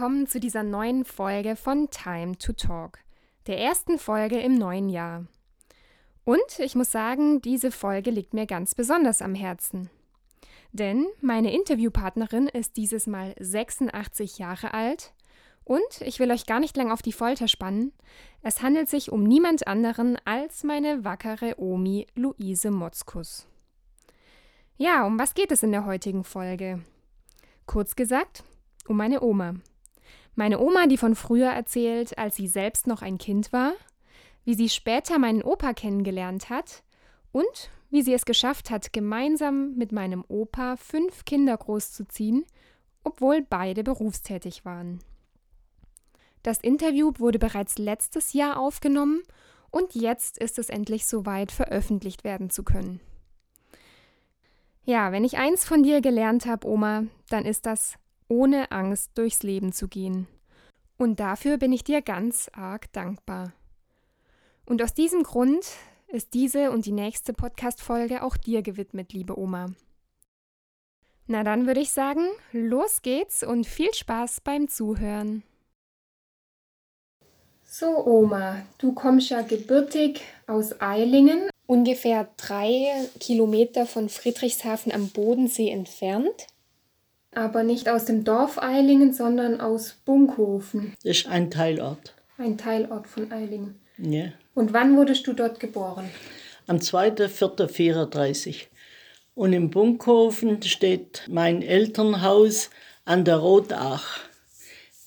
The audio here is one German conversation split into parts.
willkommen zu dieser neuen Folge von Time to Talk, der ersten Folge im neuen Jahr. Und ich muss sagen, diese Folge liegt mir ganz besonders am Herzen. Denn meine Interviewpartnerin ist dieses Mal 86 Jahre alt und ich will euch gar nicht lang auf die Folter spannen. Es handelt sich um niemand anderen als meine wackere Omi Luise Motzkus. Ja, um was geht es in der heutigen Folge? Kurz gesagt, um meine Oma. Meine Oma, die von früher erzählt, als sie selbst noch ein Kind war, wie sie später meinen Opa kennengelernt hat und wie sie es geschafft hat, gemeinsam mit meinem Opa fünf Kinder großzuziehen, obwohl beide berufstätig waren. Das Interview wurde bereits letztes Jahr aufgenommen und jetzt ist es endlich soweit, veröffentlicht werden zu können. Ja, wenn ich eins von dir gelernt habe, Oma, dann ist das, ohne Angst durchs Leben zu gehen. Und dafür bin ich dir ganz arg dankbar. Und aus diesem Grund ist diese und die nächste Podcast-Folge auch dir gewidmet, liebe Oma. Na dann würde ich sagen, los geht's und viel Spaß beim Zuhören. So, Oma, du kommst ja gebürtig aus Eilingen, ungefähr drei Kilometer von Friedrichshafen am Bodensee entfernt. Aber nicht aus dem Dorf Eilingen, sondern aus Bunkhofen. Das ist ein Teilort. Ein Teilort von Eilingen. Ja. Und wann wurdest du dort geboren? Am 2.4.34. Und im Bunkhofen steht mein Elternhaus an der Rotach.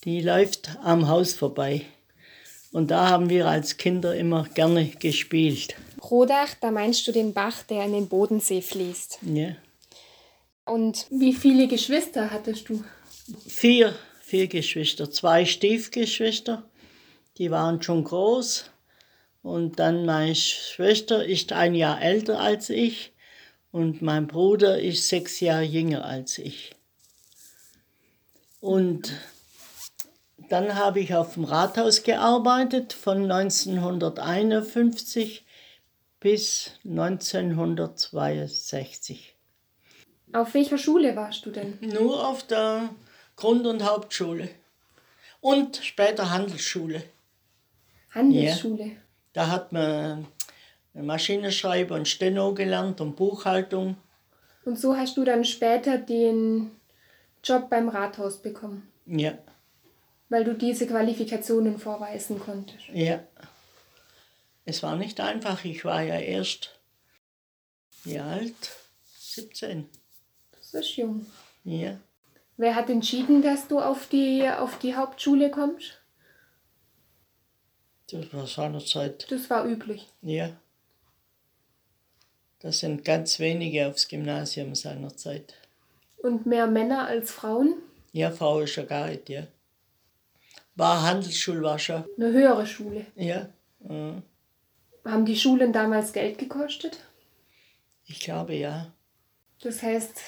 Die läuft am Haus vorbei. Und da haben wir als Kinder immer gerne gespielt. Rodach, da meinst du den Bach, der in den Bodensee fließt. Ja. Und wie viele Geschwister hattest du? Vier, vier Geschwister, zwei Stiefgeschwister, die waren schon groß. Und dann meine Schwester ist ein Jahr älter als ich und mein Bruder ist sechs Jahre jünger als ich. Und dann habe ich auf dem Rathaus gearbeitet von 1951 bis 1962. Auf welcher Schule warst du denn? Nur auf der Grund- und Hauptschule. Und später Handelsschule. Handelsschule. Da hat man Maschinenschreiber und Steno gelernt und Buchhaltung. Und so hast du dann später den Job beim Rathaus bekommen, Ja, weil du diese Qualifikationen vorweisen konntest. ja. Es war nicht einfach. Ich war ja erst, wie alt? 17. Das ist jung. Ja. Wer hat entschieden, dass du auf die, auf die Hauptschule kommst? Das war seinerzeit. Das war üblich. Ja. Das sind ganz wenige aufs Gymnasium seinerzeit. Und mehr Männer als Frauen? Ja, Frau ist ja gar nicht, ja. War Handelsschule, war schon. Eine höhere Schule. Ja. ja. Haben die Schulen damals Geld gekostet? Ich glaube ja. Das heißt,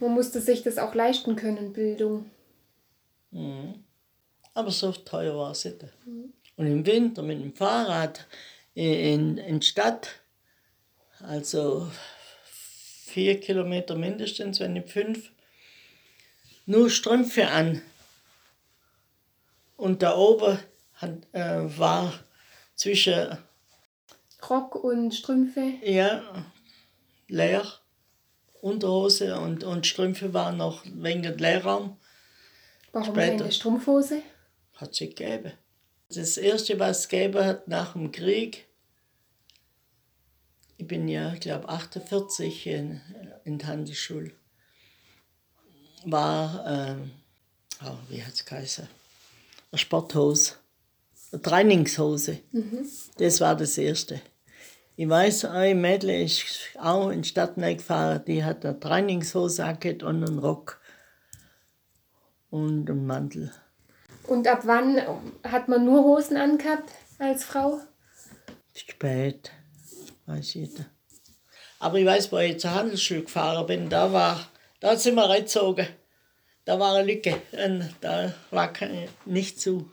man musste sich das auch leisten können, Bildung. Mhm. Aber so teuer war es nicht. Und im Winter mit dem Fahrrad in, in die Stadt, also vier Kilometer mindestens, wenn nicht fünf, nur Strümpfe an. Und da oben hat, äh, war zwischen, Rock und Strümpfe. ja, leer, Unterhose und, und Strümpfe waren noch wegen Leerraum. Warum Später. keine Strumpfhose? Hat sie gegeben. Das erste, was es gegeben hat nach dem Krieg, ich bin ja, ich glaube, 48 in, in der Handelsschule, war, ähm, oh, wie hat es geheißen? Eine Sporthose, eine Trainingshose. Das war das erste. Ich weiß, ein Mädel ist auch in die Stadt gefahren, die hat eine Trainingshose angehabt und einen Rock und einen Mantel. Und ab wann hat man nur Hosen angehabt als Frau? Spät, weiß ich nicht. Aber ich weiß, wo ich zur Handelsschule gefahren bin, da war, da sind wir reingezogen. Da war eine Lücke und da war keine, nicht zu.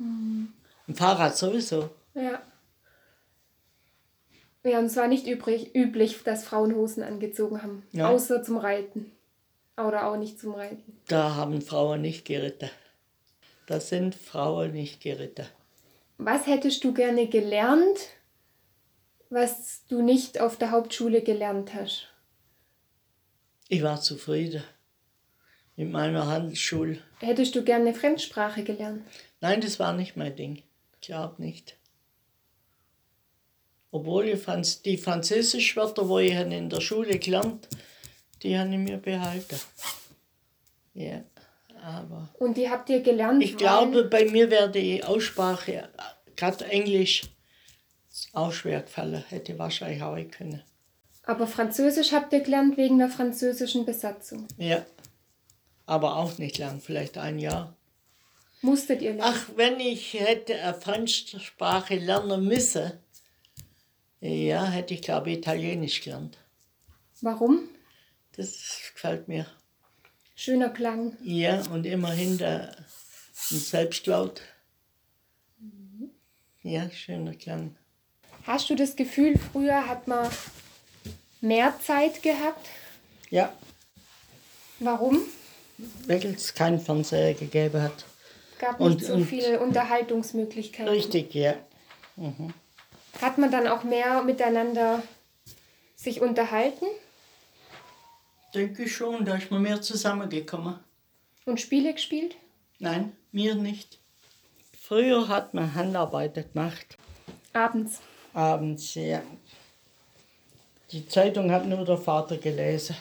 Ein Fahrrad sowieso. Ja. Ja, und es war nicht übrig, üblich, dass Frauen Hosen angezogen haben. Ja. Außer zum Reiten. Oder auch nicht zum Reiten. Da haben Frauen nicht geritten. Da sind Frauen nicht geritten. Was hättest du gerne gelernt, was du nicht auf der Hauptschule gelernt hast? Ich war zufrieden mit meiner Handelsschule. Hättest du gerne eine Fremdsprache gelernt? Nein, das war nicht mein Ding. Ich glaube nicht. Obwohl ich Franz die Französischwörter, wo ich in der Schule gelernt die habe ich mir behalten. Ja, aber. Und die habt ihr gelernt? Ich glaube, bei mir wäre die Aussprache, gerade Englisch, auch schwer gefallen. Hätte wahrscheinlich auch können. Aber Französisch habt ihr gelernt wegen der französischen Besatzung? Ja. Aber auch nicht lang, vielleicht ein Jahr. Musstet ihr lernen? Ach, wenn ich hätte eine Fremdsprache lernen müssen, ja, hätte ich glaube Italienisch gelernt. Warum? Das gefällt mir. Schöner Klang. Ja, und immerhin der ein Selbstlaut. Ja, schöner Klang. Hast du das Gefühl, früher hat man mehr Zeit gehabt? Ja, Warum? weil es keinen Fernseher gegeben hat. Gab Und- nicht so und- viele Unterhaltungsmöglichkeiten. Richtig, ja. Hat man dann auch mehr miteinander sich unterhalten Denke ich schon, da ist man mehr zusammengekommen. und Spiele gespielt? Nein, mir nicht. Früher hat man Handarbeit gemacht. Abends. abends, ja. Die Zeitung hat nur der Vater gelesen.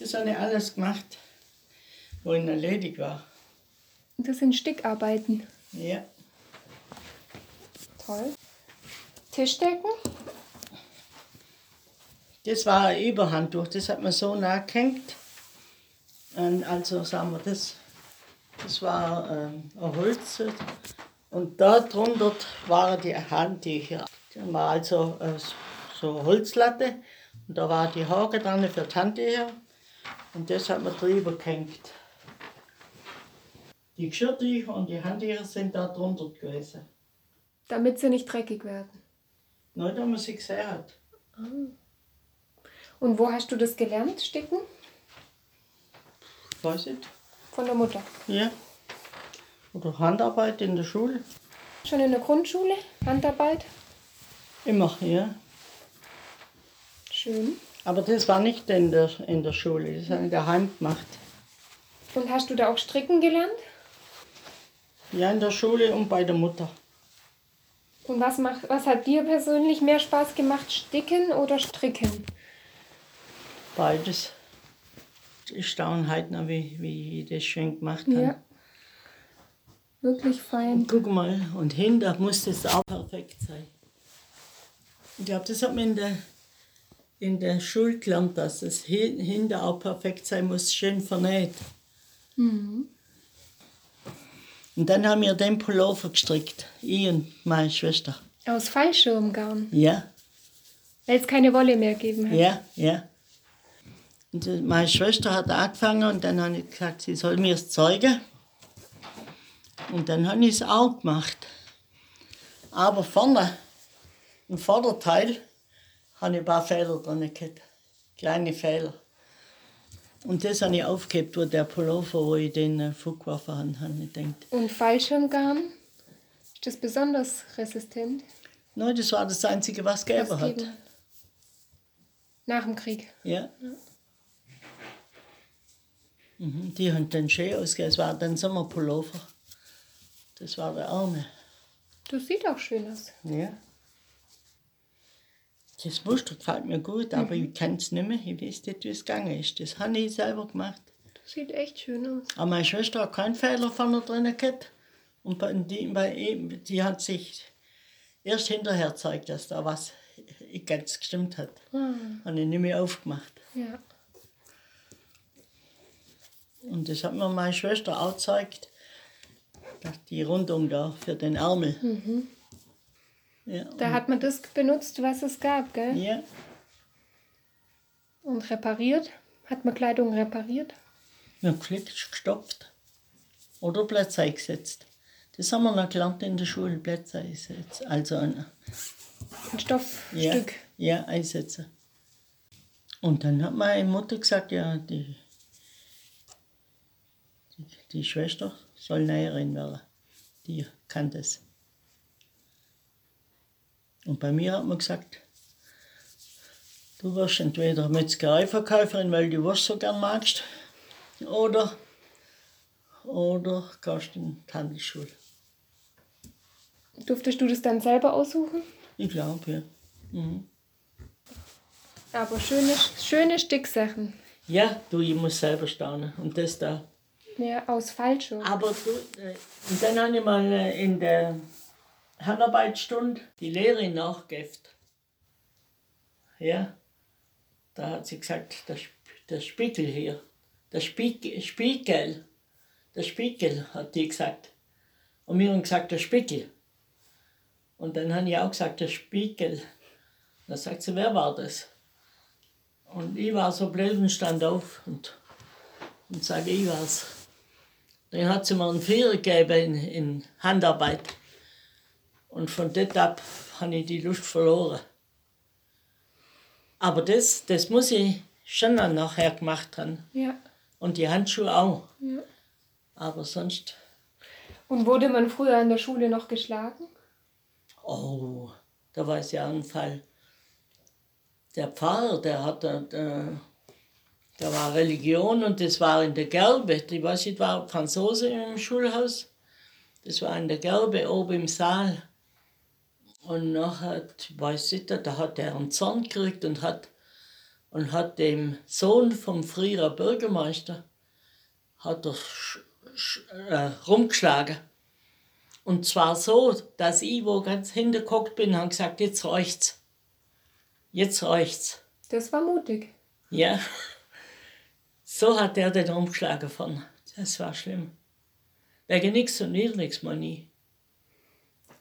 Das habe ich alles gemacht, wo ich erledigt war. Das sind Stickarbeiten. Ja. Toll. Tischdecken? Das war ein Überhandtuch, das hat man so nachgehängt. Und also sagen wir, das, das war ähm, ein Holz. Und da drunter waren die Handtücher. Da war also äh, so eine Holzlatte und da war die Haare dran für die Handtücher. Und das hat man drüber gehängt. Die Geschirrtücher und die Handtücher sind da drunter gewesen. Damit sie nicht dreckig werden. Nur da man sie gesehen hat. Und wo hast du das gelernt, Sticken? Weiß ich. Von der Mutter. Ja. Oder Handarbeit in der Schule. Schon in der Grundschule? Handarbeit? Immer, ja. Schön. Aber das war nicht in der, in der Schule, das habe ich daheim gemacht. Und hast du da auch stricken gelernt? Ja, in der Schule und bei der Mutter. Und was, macht, was hat dir persönlich mehr Spaß gemacht, sticken oder stricken? Beides. Ich staune halt noch, wie, wie ich das schön gemacht habe. Ja. Wirklich fein. Guck mal, und hinter muss das auch perfekt sein. Ich glaube, das hat man in der, in der Schule gelernt, dass das hin- hinter auch perfekt sein muss, schön vernäht. Und dann haben wir den Pullover gestrickt, ich und meine Schwester. Aus Fallschirmgarn. Ja, Weil es keine Wolle mehr gegeben hat. ja, ja. Und meine Schwester hat angefangen und dann habe ich gesagt, sie soll mir es zeigen. Und dann habe ich es auch gemacht. Aber vorne, im Vorderteil, habe ich ein paar Fehler drin gehabt. Kleine Fehler. Und das habe ich aufgehebt, wo der Pullover, wo ich den äh, vorgeworfen habe, ich gedacht. Und Fallschirmgarn? Ist das besonders resistent? Nein, das war das Einzige, was es gegeben hat. Nach dem Krieg. Ja. Mhm, die haben dann schön ausgesehen. Es war dann Sommerpullover. Das war der Arme. Das sieht auch schön aus. Ja. Das Muster gefällt mir gut, aber ich kann es nicht mehr. Ich weiß nicht, wie es gegangen ist. Das habe ich selber gemacht. Das sieht echt schön aus. Aber meine Schwester hat keinen Fehler vorne drin gehabt. Und bei, die, bei die hat sich erst hinterher gezeigt, dass da was ganz gestimmt hat. Ah, Habe ich nicht mehr aufgemacht. ja. Und das hat mir meine Schwester auch gezeigt, dass die Rundung da für den Ärmel. Ja, Da hat man das benutzt, was es gab, gell? ja, Und repariert. Hat man Kleidung repariert? ja, geflickt, gestopft. Oder Plätze eingesetzt. Das haben wir noch gelernt in der Schule, Plätze einsetzen. Also ein Ein ja, Stoffstück. ja, einsetzen. Und dann hat meine Mutter gesagt, ja, die, die, die Schwester soll Näherin werden. Die kann das. Und bei mir hat man gesagt, du wirst entweder Metzgereiverkäuferin, weil du Wurst so gern magst, oder, oder gehst in die Handelsschule. Durftest du das dann selber aussuchen? Ich glaube, ja. Mhm. Aber schöne, schöne Sticksachen. Ja, du, ich muss selber staunen. Und das da. Ja, aus Falscho. Aber du, äh, und dann habe ich mal äh, in der Handarbeitsstunde die Lehrerin nachgegeben. Ja, da hat sie gesagt, der, der Spiegel hier, der Spiegel, Spiegel, der Spiegel, hat die gesagt. Und wir haben gesagt, der Spiegel. Und dann habe ich auch gesagt, der Spiegel. Da sagt sie, wer war das? Und ich war so blöd und stand auf und, und sage, ich war's. Dann hat sie mir einen Vierer gegeben in, in Handarbeit. Und von dort ab habe ich die Lust verloren. Aber das, das muss ich schon dann nachher gemacht haben. Ja. Und die Handschuhe auch. ja. Aber sonst, Und wurde man früher in der Schule noch geschlagen? oh, da war es ja ein Fall. Der Pfarrer, der hat, da, da, war Religion und das war in der Gerbe. Ich weiß nicht, war Franzose im Schulhaus. Das war in der Gerbe oben im Saal. Und nachher, ich weiß nicht, da hat er einen Zorn gekriegt und hat, und hat dem Sohn vom früheren Bürgermeister hat er äh, rumgeschlagen. Und zwar so, dass ich, wo ganz hintergeguckt bin, habe gesagt, jetzt reicht's. Jetzt reicht's. Das war mutig. Ja. So hat er den umgeschlagen von. Das war schlimm. Wegen nichts und nichts, man nie.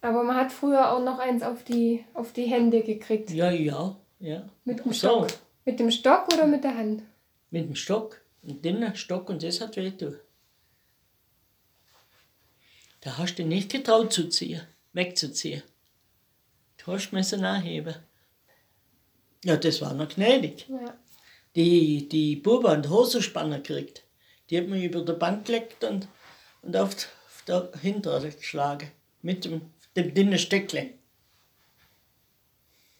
Aber man hat früher auch noch eins auf die, auf die Hände gekriegt. Ja, ja, ja. Mit dem So. Stock. Mit dem Stock oder mit der Hand? Mit dem Stock. Mit dem Stock und das hat wehgetan. Da hast du nicht getraut zu ziehen, wegzuziehen. Du hast müssen nachheben. Ja, das war noch gnädig. Ja. Die, die Buben haben Hosenspanner gekriegt. Die hat man über der Bank gelegt und, und auf, die- auf der Hintere geschlagen. Mit dem, dem dünnen Steckle.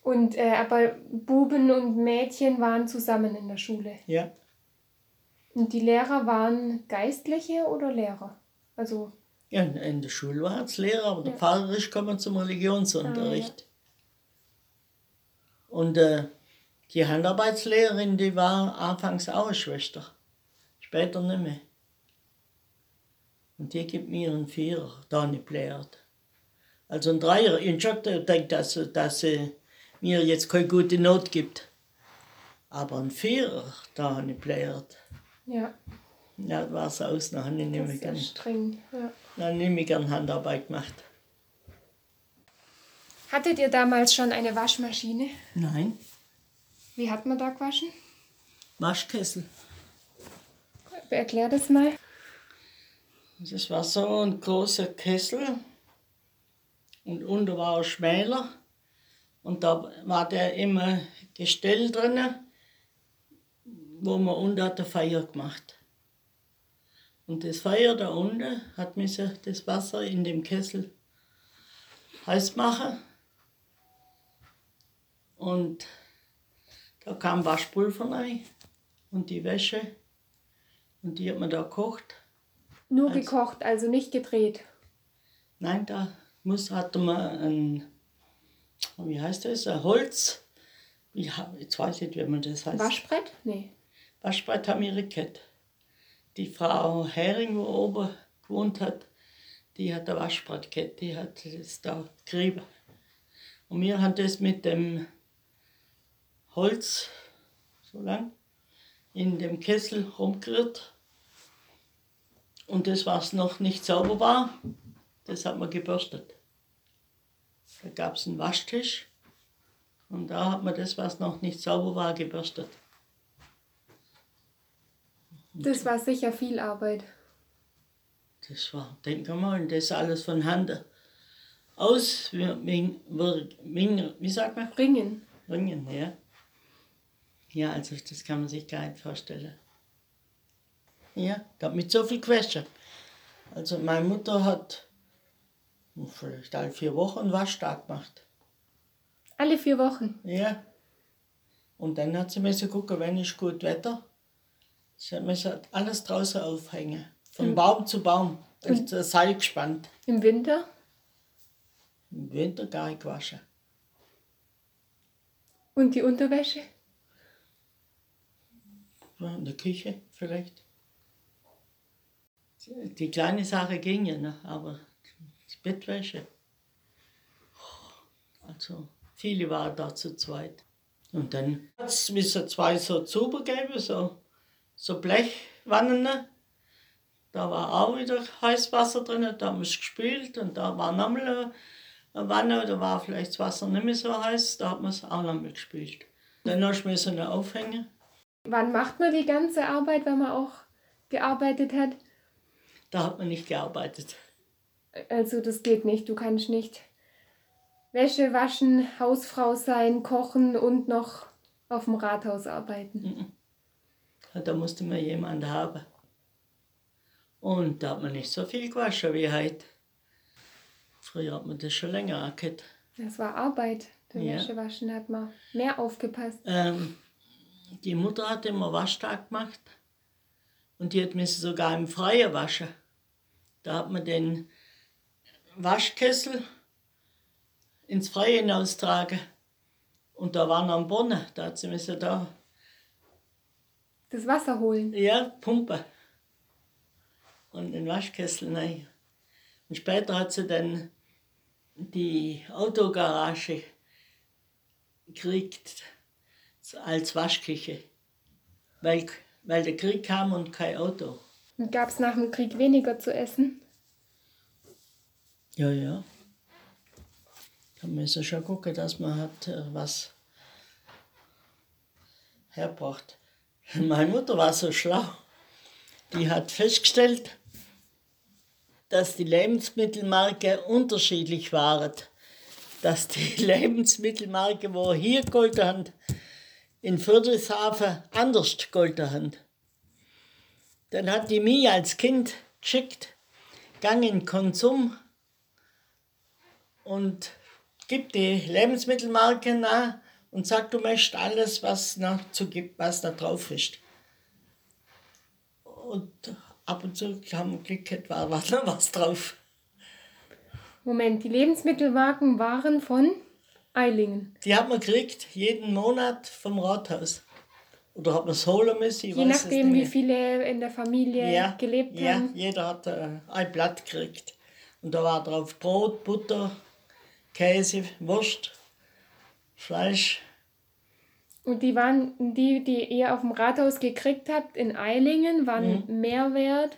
Und äh, aber Buben und Mädchen waren zusammen in der Schule. Ja. Und die Lehrer waren Geistliche oder Lehrer? Also, ja, in- der Schule war es Lehrer, aber der Pfarrer ist gekommen zum Religionsunterricht. Und äh, die Handarbeitslehrerin, die war anfangs auch eine Schwester. Später nicht mehr. Und die gibt mir einen Vierer, da nicht blärt. Also ein Dreier. Ich habe gedacht, dass, dass sie mir jetzt keine gute Not gibt. Aber ein Vierer, da habe ich blärt. ja, Ja, das war es aus, dann habe ich nicht mehr gern, streng. Ja. dann habe ich nicht gern Handarbeit gemacht. Hattet ihr damals schon eine Waschmaschine? Nein, Wie hat man da gewaschen? Waschkessel. Erklär das mal. Das war so ein großer Kessel und unten war ein schmäler und da war der immer Gestell drin, wo man unten hat eine Feuer gemacht. Und das Feuer da unten hat müssen das Wasser in dem Kessel heiß machen und da kam Waschpulver rein und die Wäsche und die hat man da gekocht. Nur Also- gekocht, also nicht gedreht. Nein, da muss, hatte man ein, wie heißt das, ein Holz. Ich hab, jetzt weiß ich nicht, wie man das heißt. Waschbrett? Nee. Waschbrett haben wir gekriegt. Die Frau Hering, wo oben gewohnt hat, die hat ein Waschbrett gehabt, die hat das da gerieben. Und wir haben das mit dem Holz so lang in dem Kessel rumgerührt. Und das, was noch nicht sauber war, das hat man gebürstet. Da gab es einen Waschtisch und da hat man das, was noch nicht sauber war, gebürstet. Das war sicher viel Arbeit. Das war, denk mal, das alles von Hand aus, wie, wie, wie, wie sagt man? Ringen. Ringen, ja. Ja, also das kann man sich gar nicht vorstellen. Ja, da mit so viel Quetsche. Also meine Mutter hat vielleicht alle vier Wochen Waschtag gemacht. Alle vier Wochen? Ja. Und dann hat sie müssen gucken, wenn ist gut Wetter. Sie müssen alles draußen aufhängen. Von mhm. Baum zu Baum. Und das Seil gespannt. Im Winter? Im Winter gar nicht waschen. Und die Unterwäsche? Ja, in der Küche vielleicht. Die kleine Sache ging ja, ne? aber Bettwäsche. Also viele waren da zu zweit. Und dann hat es zwei so Zuber gegeben, so, so Blechwannen. Ne? Da war auch wieder Heißwasser drin, da haben wir es gespült und da war nochmal eine Wanne, da war vielleicht das Wasser nicht mehr so heiß, da hat man es auch nochmal gespült. Dann hast du so eine Aufhänge. Wann macht man die ganze Arbeit, wenn man auch gearbeitet hat? Da hat man nicht gearbeitet. Also das geht nicht, du kannst nicht Wäsche waschen, Hausfrau sein, kochen und noch auf dem Rathaus arbeiten. Da musste man jemanden haben. Und da hat man nicht so viel gewaschen wie heute. Früher hat man das schon länger angehört. Das war Arbeit. Beim ja. Wäschewaschen hat man mehr aufgepasst. Ähm, die Mutter hat immer Waschtag gemacht. Und die hat mich sogar im Freien waschen. Da hat man den Waschkessel ins Freie hinaustragen. Und da waren am Bonne, da hat sie müssen da. Das Wasser holen? Ja, Pumpe und den Waschkessel rein. Und später hat sie dann die Autogarage gekriegt als Waschküche, weil, weil der Krieg kam und kein Auto. Und gab es nach dem Krieg weniger zu essen? Ja, ja. Da müssen schon gucken, dass man hat äh, was herbracht. Meine Mutter war so schlau. Die hat festgestellt, dass die Lebensmittelmarke unterschiedlich waren. Dass die Lebensmittelmarke, wo hier golden haben, in Friedrichshafen anders golden haben. Dann hat die mich als Kind geschickt, gang in Konsum und gib die Lebensmittelmarke nach und sag, du möchtest alles, was noch zu gibt, was da drauf ist. Und ab und zu haben wir Glück war, war noch was drauf. Moment, die Lebensmittelwagen waren von Eilingen? Die hat man gekriegt, jeden Monat vom Rathaus. Oder hat man es holen müssen? Je nachdem, wie viele in der Familie ja, gelebt ja, haben? Ja, jeder hat äh, ein Blatt gekriegt. Und da war drauf Brot, Butter, Käse, Wurst, Fleisch. Und die waren, die, die ihr auf dem Rathaus gekriegt habt in Eilingen, waren mhm. mehr wert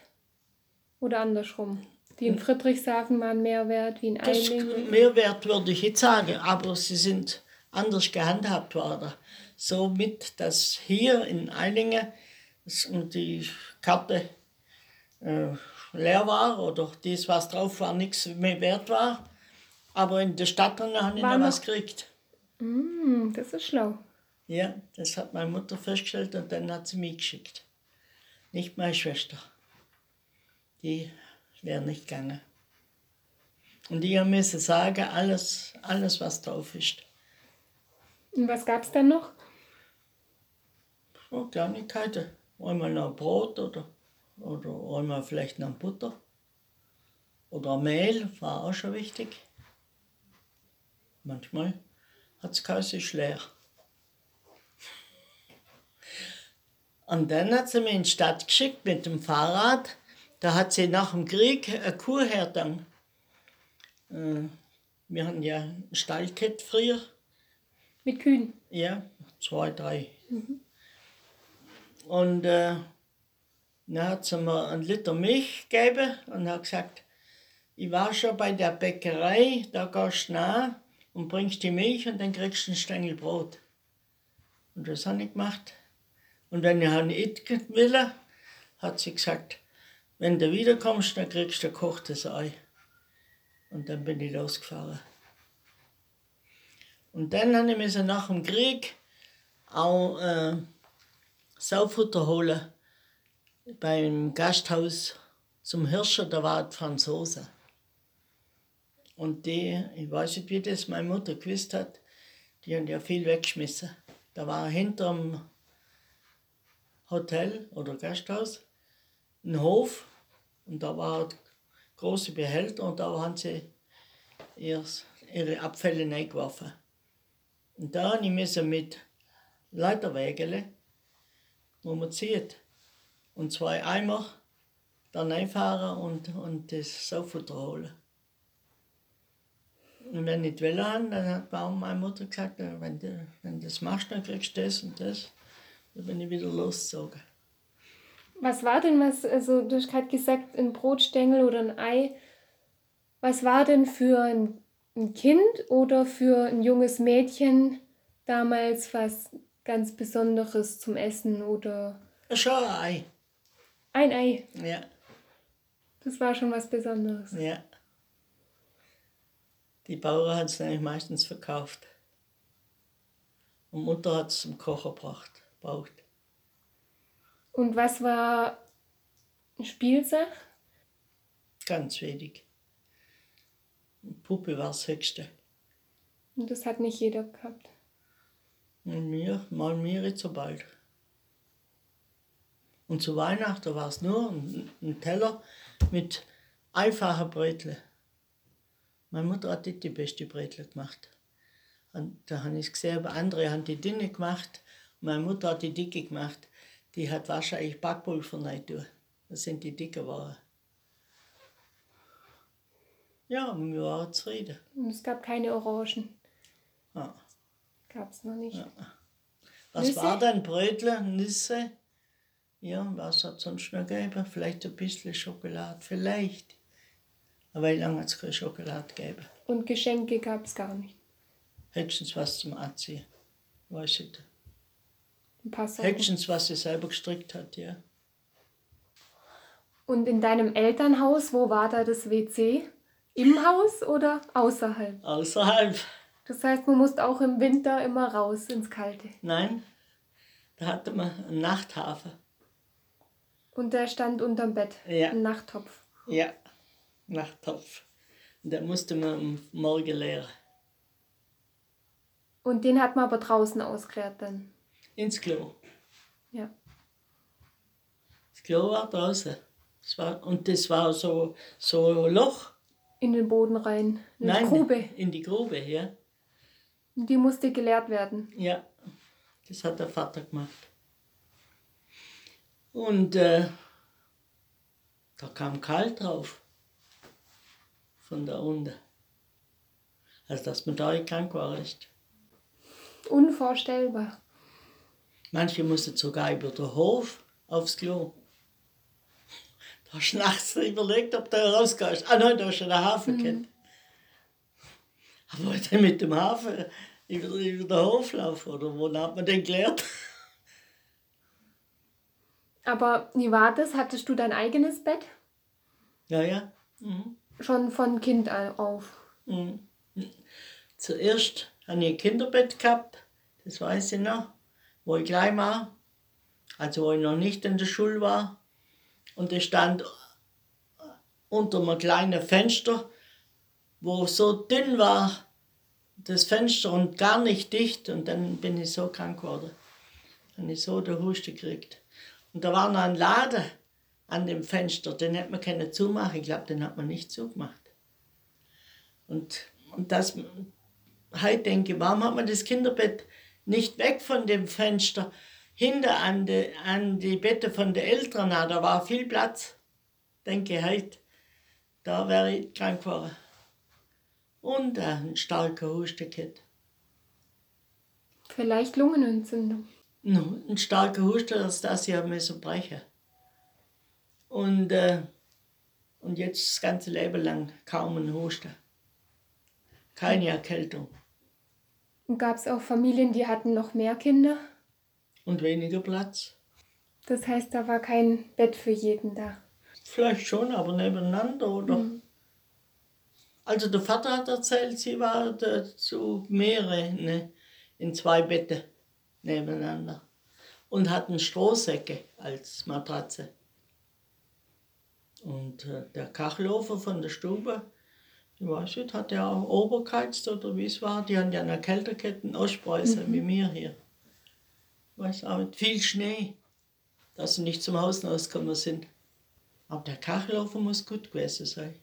oder andersrum? Die in Friedrichshafen waren mehr wert wie in Eilingen? Mehrwert würde ich jetzt sagen, aber sie sind anders gehandhabt worden. So mit, dass hier in Eilingen die Karte äh, leer war oder dies, was drauf war, nichts mehr wert war. Aber in der Stadt habe ich noch was gekriegt. Mm, das ist schlau. Ja, das hat meine Mutter festgestellt und dann hat sie mich geschickt. Nicht meine Schwester. Die wäre nicht gegangen. Und ich musste sagen, alles, alles, was drauf ist. Und was gab es dann noch? So Kleinigkeiten. Einmal noch Brot oder, oder einmal vielleicht noch Butter. Oder Mehl war auch schon wichtig. Manchmal hat es geheißen, ist leer. Und dann hat sie mich in die Stadt geschickt mit dem Fahrrad. Da hat sie nach dem Krieg eine Kuh. Äh, wir hatten ja einen Stallkett früher. Mit Kühen? Ja, zwei, drei. Mhm. Und äh, dann hat sie mir einen Liter Milch gegeben und hat gesagt, ich war schon bei der Bäckerei, da gehst du nach und bringst die Milch und dann kriegst du einen Stängel Brot. Und das habe ich gemacht. Und wenn ich han nicht will, hat sie gesagt, wenn du wiederkommst, dann kriegst du ein gekochtes Ei. Und dann bin ich losgefahren. Und dann habe ich nach dem Krieg auch äh, Saufutter holen beim Gasthaus zum Hirscher, da war die Franzose. Und die, ich weiß nicht, wie das meine Mutter gewusst hat, die haben ja viel weggeschmissen. Da war hinterm Hotel oder Gasthaus ein Hof und da war große Behälter und da haben sie ihre Abfälle reingeworfen. Und da musste ich mit Leiterwägele, wo man zieht, und zwei Eimer da reinfahren und, und das Saufutter holen. Und wenn ich will haben, dann hat meine Mutter gesagt, wenn du, wenn du das machst, dann kriegst du das und das. Dann bin ich wieder losgezogen. Was war denn was, also du hast gerade gesagt, ein Brotstängel oder ein Ei. Was war denn für ein, ein Kind oder für ein junges Mädchen damals was ganz Besonderes zum Essen oder? Schon ein Ei. Ein Ei? Ja. Das war schon was Besonderes. Ja. Die Bauern hat es nämlich meistens verkauft. Und Mutter hat es zum Kochen gebracht, braucht. Und was war Spielzeug? Ganz wenig. Puppe war das Höchste. Und das hat nicht jeder gehabt. Und mir, mal mir jetzt so bald. Und zu Weihnachten war es nur ein, ein Teller mit einfacher Bretle. Meine Mutter hat die beste Bretle gemacht. Und da habe ich gesehen, aber andere haben die dünne gemacht. Meine Mutter hat die dicke gemacht. Die hat wahrscheinlich Backpulver rein tun. Das sind die dicke Waren. Ja, wir waren zufrieden. Und es gab keine Orangen. Ja. Gab es noch nicht. Ja. Was Nüsse? war denn Brötle, Nüsse? Ja, was hat es sonst noch gegeben? Vielleicht ein bisschen Schokolade, vielleicht. Aber wie lange hat es keine Schokolade gegeben? Und Geschenke gab es gar nicht? Höchstens was zum Anziehen. Weiß ich. Sachen. Höchstens was sie selber gestrickt hat, ja. Und in deinem Elternhaus, wo war da das WC? Im Haus oder außerhalb? Außerhalb. Das heißt, man musste auch im Winter immer raus ins Kalte. Nein, da hatte man einen Nachthafen. Und der stand unterm Bett? Ja. Ein Nachttopf? Ja. Nachttopf. Und den musste man am Morgen leeren. Und den hat man aber draußen ausgeleert dann? Ins Klo. Ja. Das Klo war draußen. Das war, und das war so, so ein Loch. In den Boden rein? In Nein, die Grube? in die Grube, ja. Und die musste geleert werden? Ja, das hat der Vater gemacht. Und äh, da kam kalt drauf von da unten. Also, dass man da krank war, echt. Unvorstellbar. Manche mussten sogar über den Hof aufs Klo. Da hast du nachts überlegt, ob du rausgehst. Ah nein, da hast du den Hafen mhm. kennt. Aber dann mit dem Hafen über, über den Hof laufen, oder wo hat man den gelernt? Aber wie war das? Hattest du dein eigenes Bett? Ja, ja. Mhm. Schon von Kind auf? Mhm. Zuerst hatte ich ein Kinderbett gehabt, das weiß ich noch, wo ich klein war, also wo ich noch nicht in der Schule war. Und es stand unter einem kleinen Fenster, wo so dünn war, das Fenster und gar nicht dicht. Und dann bin ich so krank geworden. Dann ich so der Huste gekriegt. Und da war noch ein Laden an dem Fenster, den hätte man keine zumachen. Ich glaube, den hat man nicht zugemacht. Und, und das, heute denke ich, warum hat man das Kinderbett nicht weg von dem Fenster, hinter an die, an die Bette von den Eltern, da war viel Platz. Denke ich heute, da wäre ich krank geworden. Und ein starker Husten gehabt. Vielleicht Lungenentzündung. No, ein starker Husten, das das ich müssen brechen. Und, äh, und jetzt das ganze Leben lang kaum ein Husten. Keine Erkältung. Und gab es auch Familien, die hatten noch mehr Kinder? Und weniger Platz. Das heißt, da war kein Bett für jeden da. Vielleicht schon, aber nebeneinander, oder? Mhm. Also der Vater hat erzählt, sie war zu mehrere ne, in zwei Betten nebeneinander und hatten Strohsäcke als Matratze. Und äh, der Kachelofen von der Stube, ich weiß nicht, hat der auch obergeheizt oder wie es war? Die haben ja eine Kälterkette in Ostpreußen, wie wir hier. Ich weiß auch nicht, viel Schnee, dass sie nicht zum Haus rausgekommen sind. Aber der Kachelofen muss gut gewesen sein.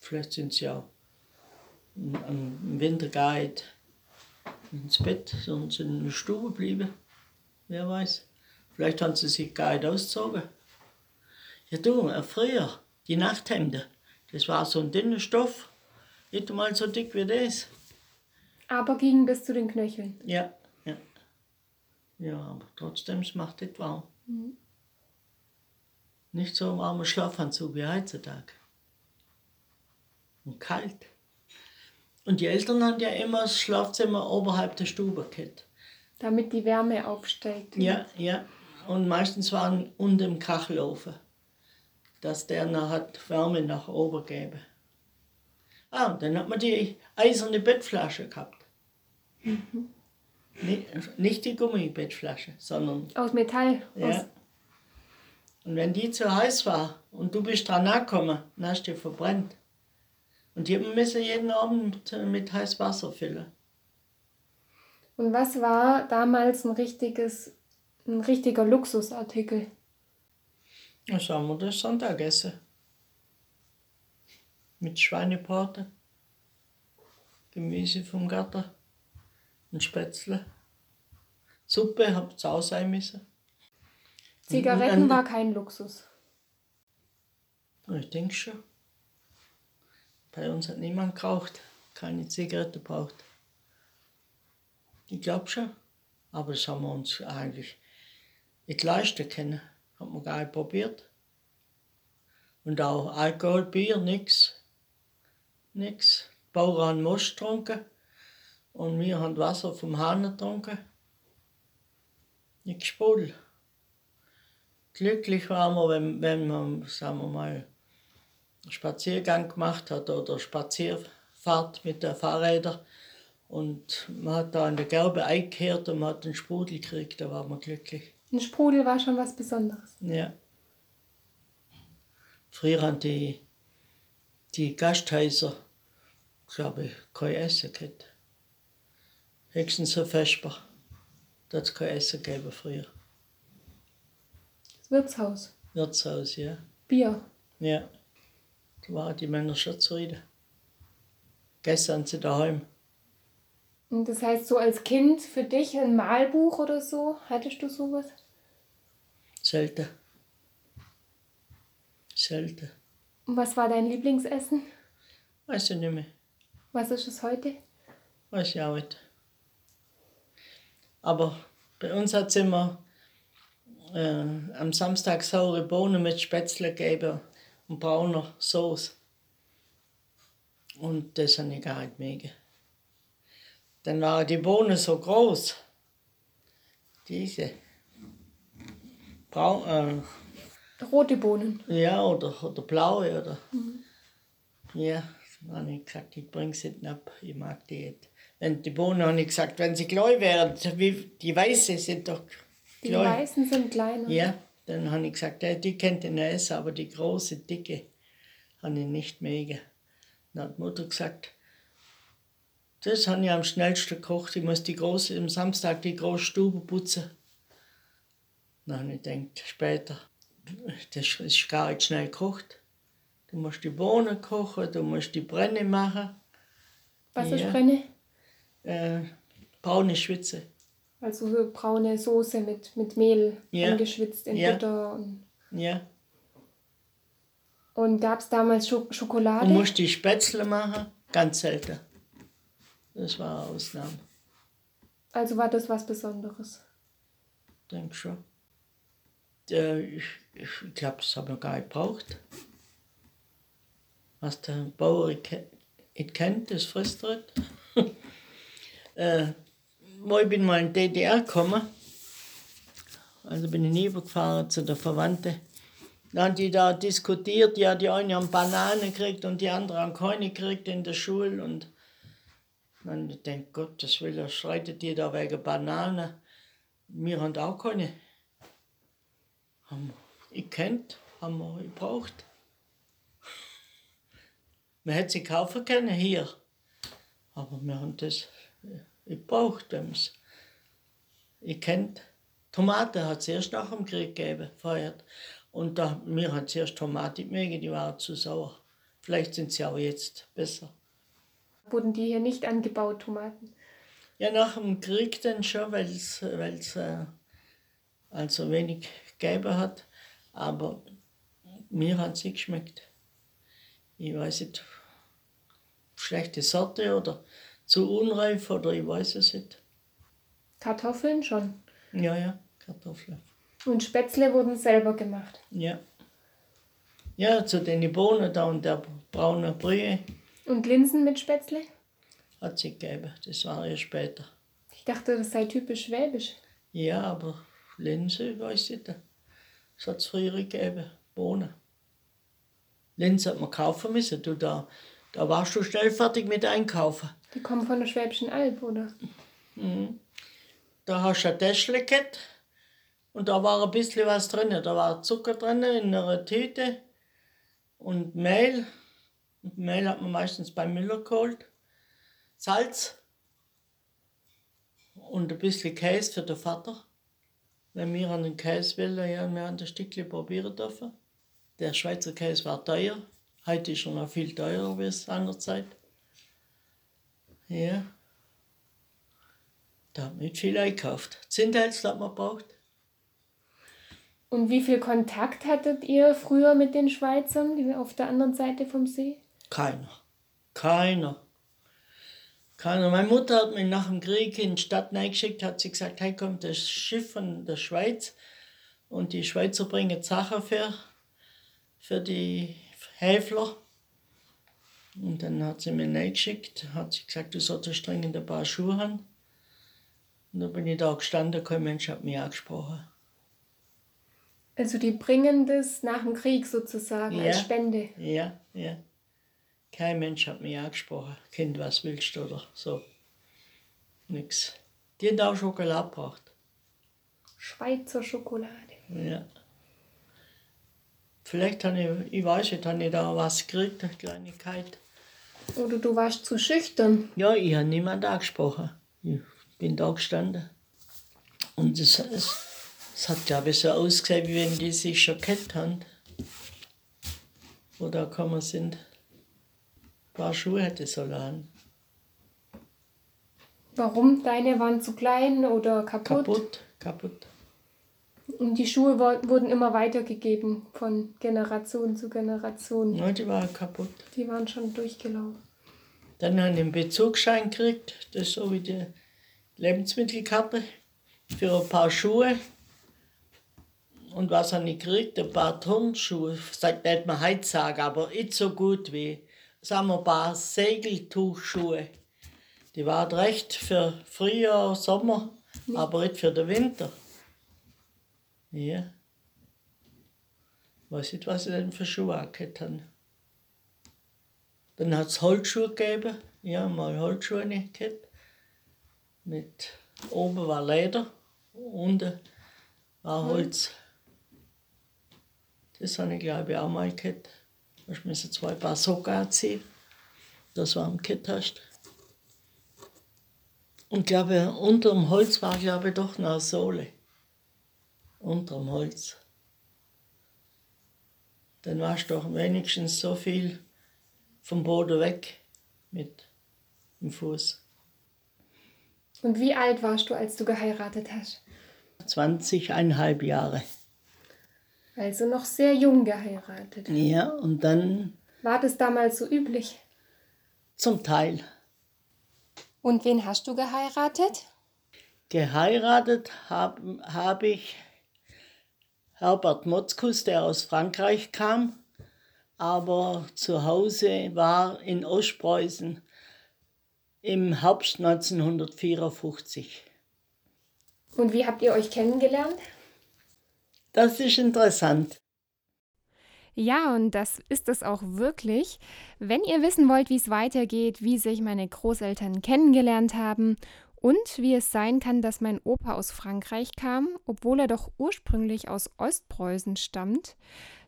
Vielleicht sind sie auch im, im Winter nicht ins Bett, sondern sind in der Stube geblieben. Wer weiß. Vielleicht haben sie sich gar nicht ausgezogen. Ja, du, früher, die Nachthemden, das war so ein dünner Stoff. Nicht einmal so dick wie das. Aber ging bis zu den Knöcheln. Ja, ja. Ja, aber trotzdem, es macht nicht warm. Nicht so ein warmer Schlafanzug wie heutzutage. Und kalt. Und die Eltern haben ja immer das Schlafzimmer oberhalb der Stube gehabt. Damit die Wärme aufsteigt. Ja, ja. Und meistens waren unter dem Kachelofen, dass der noch hat Wärme nach oben gebe. Ah, und dann hat man die eiserne Bettflasche gehabt. Nicht, nicht die Gummibettflasche, sondern Aus Metall. ja. Aus, Und wenn die zu heiß war und du bist dran angekommen, dann hast du die verbrennt. Und die müssen jeden Abend mit heißem Wasser füllen. und was war damals ein richtiges, ein richtiger Luxusartikel? Was haben wir das Sonntag essen? Mit Schweinebraten, Gemüse vom Garten, ein Spätzle. Suppe hat es auch sein müssen. Zigaretten Und- war kein Luxus. Ich denke schon. Bei uns hat niemand geraucht, keine Zigarette braucht. Ich glaube schon. Aber das haben wir uns eigentlich nicht leisten können. Haben wir gar nicht probiert. Und auch Alkohol, Bier, nix. Nix. Die Bauern haben Most getrunken. Und wir haben Wasser vom Hahn getrunken. Nicht gesprudelt. Glücklich waren wir, wenn, wenn man, sagen wir mal, einen Spaziergang gemacht hat oder Spazierfahrt mit den Fahrrädern. Und man hat da an der Gerbe eingekehrt und man hat einen Sprudel gekriegt, da war man glücklich. Ein Sprudel war schon was Besonderes. Ja. Früher haben die, die Gasthäuser, glaube ich, kein Essen gehabt. Höchstens ein Vesper. Da hat es kein Essen gegeben früher. Das Wirtshaus. Wirtshaus, ja. Bier. Ja. Da waren die Männer schon zufrieden. Gestern sie daheim. Und das heißt, so als Kind für dich ein Malbuch oder so, hattest du sowas? Selten. Selten. Und was war dein Lieblingsessen? Weiß ich nicht mehr. Was ist es heute? Weiß ich auch nicht. Aber bei uns hat es immer äh, am Samstag saure Bohnen mit Spätzle gegeben und brauner Sauce. Und das habe ich gar nicht mögen. Dann waren die Bohnen so groß. Diese. Braun, Rote Bohnen. äh, ja, oder, oder blaue, oder. Ja, dann habe ich gesagt, ich bringe sie nicht ab, ich mag die nicht. Wenn die Bohnen habe ich gesagt, wenn sie klein wären, wie die Weiße sind doch Die klein. weißen sind kleiner. Ja, dann habe ich gesagt, ja, die kennt ihr nicht essen, aber die große, dicke habe ich nicht mögen. Dann hat die Mutter gesagt, das habe ich am schnellsten gekocht. Ich muss die große, am Samstag die große Stube putzen. Dann habe ich gedacht, später, das ist gar nicht schnell gekocht. Du musst die Bohnen kochen, du musst die Brenne machen, Was ist Ja. Brenne? äh, braune Schwitze. Also so braune Soße mit, mit Mehl Ja. angeschwitzt in Ja. Butter. Und, Ja. und gab es damals Scho Schokolade? Und musst die Spätzle machen, ganz selten. Das war eine Ausnahme. also war das was Besonderes. denke schon. Äh, ich ich glaube, das haben wir gar nicht gebraucht. Was der Bauer nicht ke- nicht kennt, das frisst er äh, ich bin mal in die DDR gekommen, also bin ich rübergefahren zu der Verwandte. Dann haben die da diskutiert, ja, die eine haben Bananen gekriegt und die andere haben keine gekriegt in der Schule. Und dann ich denke, Gott, das will er, streitet die da wegen Bananen. Wir haben auch keine. Haben ich kennt, haben wir gebraucht. Man hätte sie kaufen können hier. Aber wir haben das gebraucht, wenn man es. Ich kennt. Tomate hat es erst nach dem Krieg gegeben, vorher. Und da, mir hat es erst Tomate mögen, die waren zu sauer. Vielleicht sind sie auch jetzt besser. Wurden die hier nicht angebaut, Tomaten? Ja, nach dem Krieg dann schon, weil es äh, also wenig gegeben hat. Aber mir hat sie geschmeckt. Ich weiß nicht, schlechte Sorte oder zu unreif oder ich weiß es nicht. Kartoffeln schon? Ja, ja, Kartoffeln. Und Spätzle wurden selber gemacht? Ja. Ja, zu den Bohnen da und der braune Brühe. Und Linsen mit Spätzle? Hat sie gegeben, das war ja später. Ich dachte, das sei typisch schwäbisch. Ja, aber Linse, weiß ich nicht. Das hat es früher gegeben, Bohnen. Linse hat man kaufen müssen. Du, da, da warst du schnell fertig mit Einkaufen. Die kommen von der Schwäbischen Alb, oder? Mhm. Da hast du ein Täschchen gehabt und da war ein bisschen was drin. Da war Zucker drin in einer Tüte und Mehl. Und Mehl hat man meistens beim Müller geholt. Salz und ein bisschen Käse für den Vater. Wenn wir an den Käse wollen, ja, wir haben das Stückchen probieren dürfen. Der Schweizer Käse war teuer. Heute ist er noch viel teurer als seinerzeit. Ja. Da hat man nicht viel eingekauft. Zündhölzer hat man braucht. Und wie viel Kontakt hattet ihr früher mit den Schweizern, die auf der anderen Seite vom See? Keiner. Keiner. Keiner. Meine Mutter hat mich nach dem Krieg in die Stadt eingeschickt, hat sie gesagt, hey kommt das Schiff von der Schweiz und die Schweizer bringen Sachen für, für die Häfler. Und dann hat sie mich eingeschickt, hat sie gesagt, du solltest dringend ein paar Schuhe haben. Und dann bin ich da gestanden, kein Mensch hat mich angesprochen. Also die bringen das nach dem Krieg sozusagen Ja. als Spende. Ja, ja. Kein Mensch hat mich angesprochen. Kind, was willst du oder so. Nix. Die haben auch Schokolade gebracht. Schweizer Schokolade. Ja. Vielleicht habe ich, ich weiß nicht, habe ich da was gekriegt, eine Kleinigkeit. Oder du warst zu schüchtern. Ja, ich habe niemand angesprochen. Ich bin da gestanden. Und es, es, es hat, glaube ich, so ausgesehen, wie wenn die sich schon kennt haben. Wo da gekommen sind. Ein paar Schuhe hätte sollen haben. Warum? Deine waren zu klein oder kaputt? Kaputt, kaputt. Und die Schuhe wurden immer weitergegeben von Generation zu Generation. Ja, die waren kaputt. Die waren schon durchgelaufen. Dann habe ich einen Bezugsschein gekriegt, das ist so wie die Lebensmittelkarte, für ein paar Schuhe. Und was habe ich gekriegt? Ein paar Turnschuhe, sagt nicht man heute sagen, aber nicht so gut wie, sagen wir, ein paar Segeltuchschuhe. Die waren recht für Frühjahr, Sommer, aber nicht für den Winter. Ja. Weiß nicht, was ich denn für Schuhe angehabt habe. Dann hat es Holzschuhe gegeben. Ja, mal Holzschuhe nicht gehabt. Mit, oben war Leder, unten war Holz. Das habe ich glaube ich auch mal gehabt. Da müssen zwei Paar Socken anziehen, am gehabt hast. Und glaube, unter dem Holz war glaube ich doch noch eine Sohle. Unter dem Holz. Dann warst du doch wenigstens so viel vom Boden weg mit dem Fuß. Und wie alt warst du, als du geheiratet hast? 20,5 Jahre. Also noch sehr jung geheiratet. Ja, und dann War das damals so üblich? zum Teil Und wen hast du geheiratet? geheiratet habe hab ich Herbert Motzkus, der aus Frankreich kam, aber zu Hause war in Ostpreußen im Herbst 1954. Und wie habt ihr euch kennengelernt? Das ist interessant. Ja, und das ist es auch wirklich. Wenn ihr wissen wollt, wie es weitergeht, wie sich meine Großeltern kennengelernt haben und wie es sein kann, dass mein Opa aus Frankreich kam, obwohl er doch ursprünglich aus Ostpreußen stammt,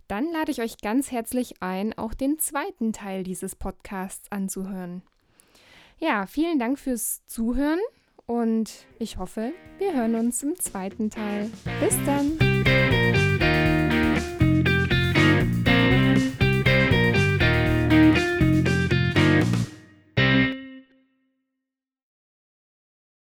dann lade ich euch ganz herzlich ein, auch den zweiten Teil dieses Podcasts anzuhören. Ja, vielen Dank fürs Zuhören und ich hoffe, wir hören uns im zweiten Teil. Bis dann!